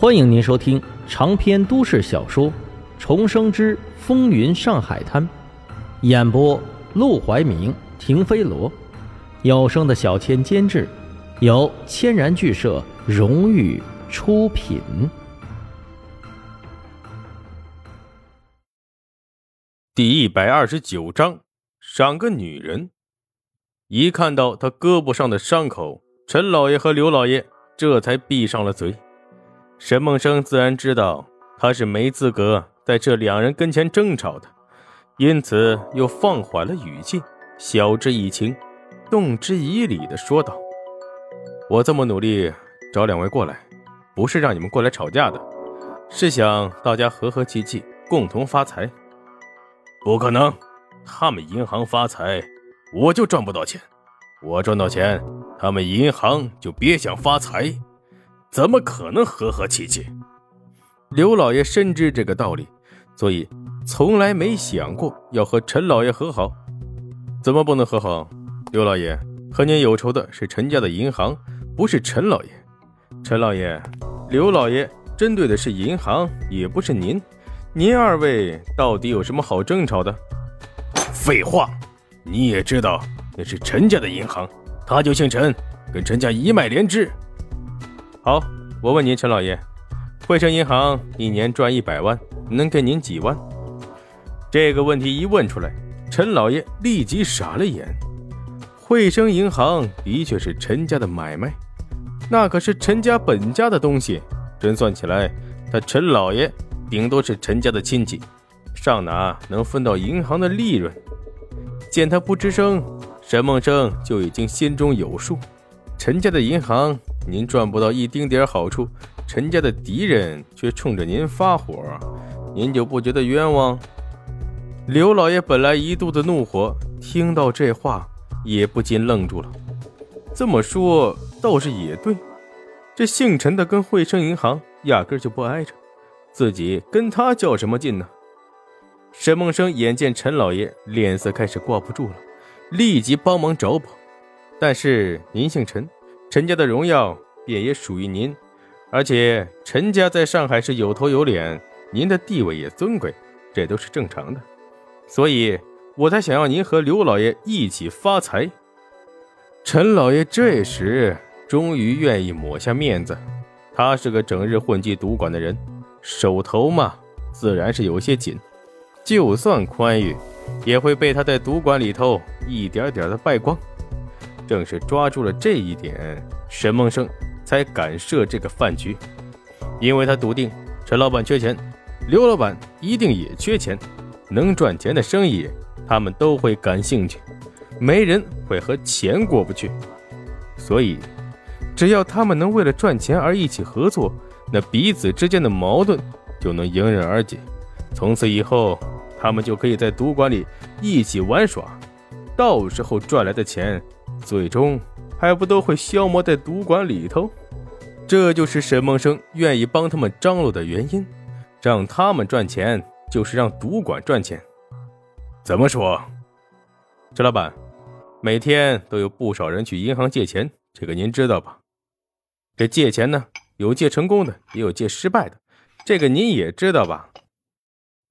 欢迎您收听长篇都市小说《重生之风云上海滩》，演播：陆怀明、停飞罗，有声的小千监制，由千然剧社荣誉出品。第一百二十九章，赏个女人。一看到他胳膊上的伤口，陈老爷和刘老爷这才闭上了嘴。沈梦生自然知道他是没资格在这两人跟前争吵的，因此又放缓了语气，晓之以情，动之以理的说道：“我这么努力找两位过来，不是让你们过来吵架的，是想大家和和气气，共同发财。不可能，他们银行发财，我就赚不到钱；我赚到钱，他们银行就别想发财。”怎么可能和和气气？刘老爷深知这个道理，所以从来没想过要和陈老爷和好。怎么不能和好？刘老爷和您有仇的是陈家的银行，不是陈老爷。陈老爷，刘老爷针对的是银行，也不是您。您二位到底有什么好争吵的？废话，你也知道那是陈家的银行，他就姓陈，跟陈家一脉连枝。好，我问您，陈老爷，汇生银行一年赚一百万，能给您几万？这个问题一问出来，陈老爷立即傻了眼。汇生银行的确是陈家的买卖，那可是陈家本家的东西，真算起来，他陈老爷顶多是陈家的亲戚，上哪能分到银行的利润？见他不吱声，沈梦生就已经心中有数，陈家的银行。您赚不到一丁点好处，陈家的敌人却冲着您发火，您就不觉得冤枉？刘老爷本来一肚子怒火，听到这话也不禁愣住了。这么说倒是也对，这姓陈的跟汇生银行压根就不挨着，自己跟他较什么劲呢？沈梦生眼见陈老爷脸色开始挂不住了，立即帮忙找补。但是您姓陈。陈家的荣耀便也属于您，而且陈家在上海是有头有脸，您的地位也尊贵，这都是正常的。所以我才想要您和刘老爷一起发财。陈老爷这时终于愿意抹下面子，他是个整日混迹赌馆的人，手头嘛自然是有些紧，就算宽裕，也会被他在赌馆里头一点点的败光。正是抓住了这一点，沈梦生才敢设这个饭局，因为他笃定陈老板缺钱，刘老板一定也缺钱，能赚钱的生意他们都会感兴趣，没人会和钱过不去。所以，只要他们能为了赚钱而一起合作，那彼此之间的矛盾就能迎刃而解。从此以后，他们就可以在赌馆里一起玩耍，到时候赚来的钱。最终还不都会消磨在赌馆里头？这就是沈梦生愿意帮他们张罗的原因，让他们赚钱就是让赌馆赚钱。怎么说？陈老板，每天都有不少人去银行借钱，这个您知道吧？这借钱呢，有借成功的，也有借失败的，这个您也知道吧？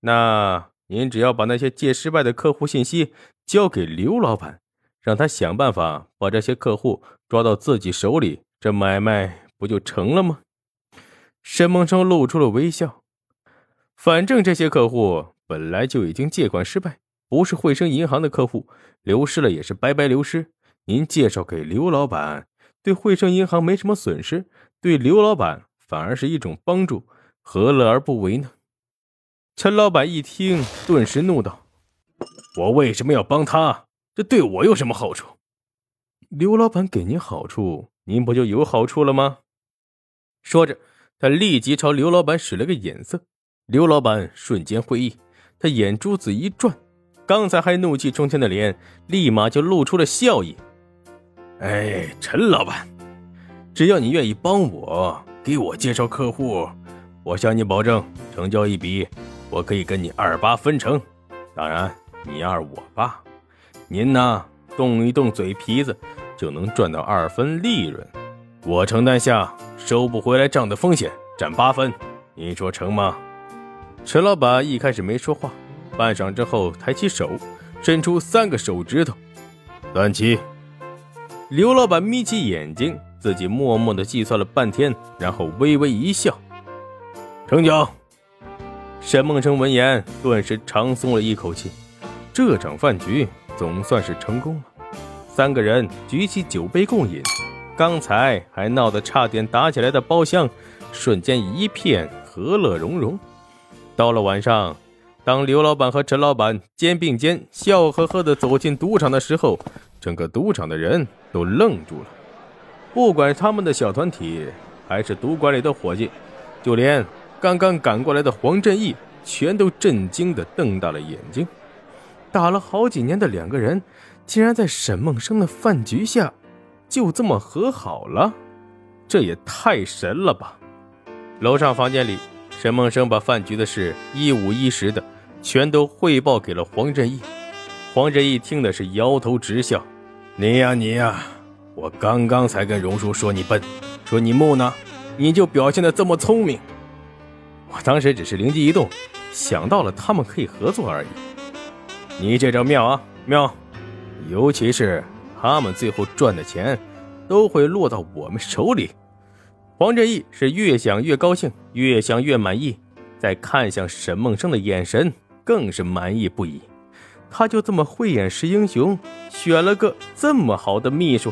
那您只要把那些借失败的客户信息交给刘老板。让他想办法把这些客户抓到自己手里，这买卖不就成了吗？沈梦生露出了微笑。反正这些客户本来就已经借款失败，不是汇生银行的客户，流失了也是白白流失。您介绍给刘老板，对汇生银行没什么损失，对刘老板反而是一种帮助，何乐而不为呢？陈老板一听，顿时怒道：“我为什么要帮他？”这对我有什么好处？刘老板给您好处，您不就有好处了吗？说着，他立即朝刘老板使了个眼色。刘老板瞬间会意，他眼珠子一转，刚才还怒气冲天的脸，立马就露出了笑意。哎，陈老板，只要你愿意帮我，给我介绍客户，我向你保证，成交一笔，我可以跟你二八分成。当然，你二我八。您呢，动一动嘴皮子，就能赚到二分利润。我承担下收不回来账的风险，占八分，你说成吗？陈老板一开始没说话，半晌之后抬起手，伸出三个手指头，算齐。刘老板眯起眼睛，自己默默的计算了半天，然后微微一笑，成交。沈梦生闻言，顿时长松了一口气，这场饭局总算是成功了。三个人举起酒杯共饮，刚才还闹得差点打起来的包厢，瞬间一片和乐融融。到了晚上，当刘老板和陈老板肩并肩、笑呵呵地走进赌场的时候，整个赌场的人都愣住了。不管他们的小团体，还是赌馆里的伙计，就连刚刚赶过来的黄振义，全都震惊地瞪大了眼睛。打了好几年的两个人，竟然在沈梦生的饭局下，就这么和好了，这也太神了吧！楼上房间里。沈梦生把饭局的事一五一十的全都汇报给了黄振义。黄振义听的是摇头直笑：“你呀你呀，我刚刚才跟荣叔说你笨，说你木讷，你就表现的这么聪明。我当时只是灵机一动，想到了他们可以合作而已。你这招妙啊妙，尤其是他们最后赚的钱都会落到我们手里。”黄振义是越想越高兴，越想越满意，再看向沈梦生的眼神更是满意不已。他就这么慧眼识英雄，选了个这么好的秘书。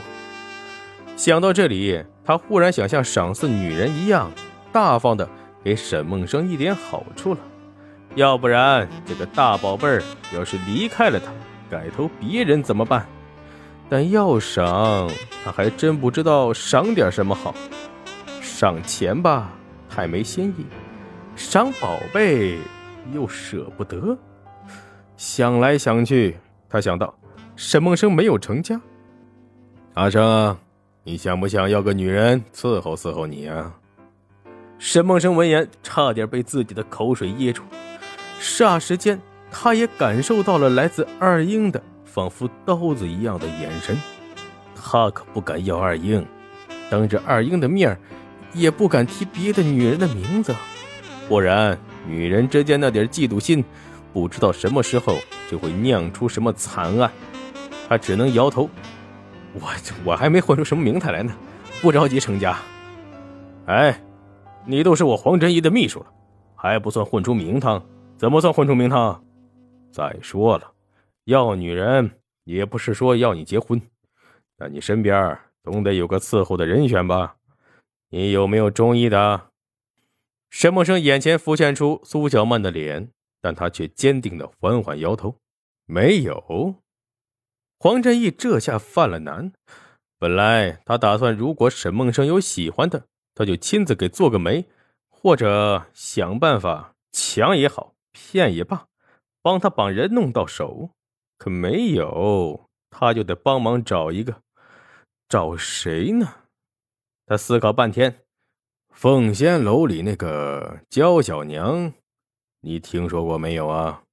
想到这里，他忽然想像赏赐女人一样，大方的给沈梦生一点好处了。要不然，这个大宝贝儿要是离开了他，改投别人怎么办？但要赏，他还真不知道赏点什么好。赏钱吧，太没新意；赏宝贝又舍不得。想来想去，他想到沈梦生没有成家。阿生，你想不想要个女人伺候伺候你啊？沈梦生闻言，差点被自己的口水噎住。霎时间，他也感受到了来自二英的仿佛刀子一样的眼神。他可不敢要二英，当着二英的面也不敢提别的女人的名字，不然女人之间那点嫉妒心，不知道什么时候就会酿出什么惨案。他只能摇头：“我我还没混出什么名堂来呢，不着急成家。”哎，你都是我黄真义的秘书了，还不算混出名堂？怎么算混出名堂？再说了，要女人也不是说要你结婚，那你身边总得有个伺候的人选吧？你有没有中意的？沈梦生眼前浮现出苏小曼的脸，但他却坚定的缓缓摇头：“没有。”黄振义这下犯了难。本来他打算，如果沈梦生有喜欢的，他就亲自给做个媒，或者想办法抢也好，骗也罢，帮他把人弄到手。可没有，他就得帮忙找一个，找谁呢？他思考半天，凤仙楼里那个焦小娘，你听说过没有啊？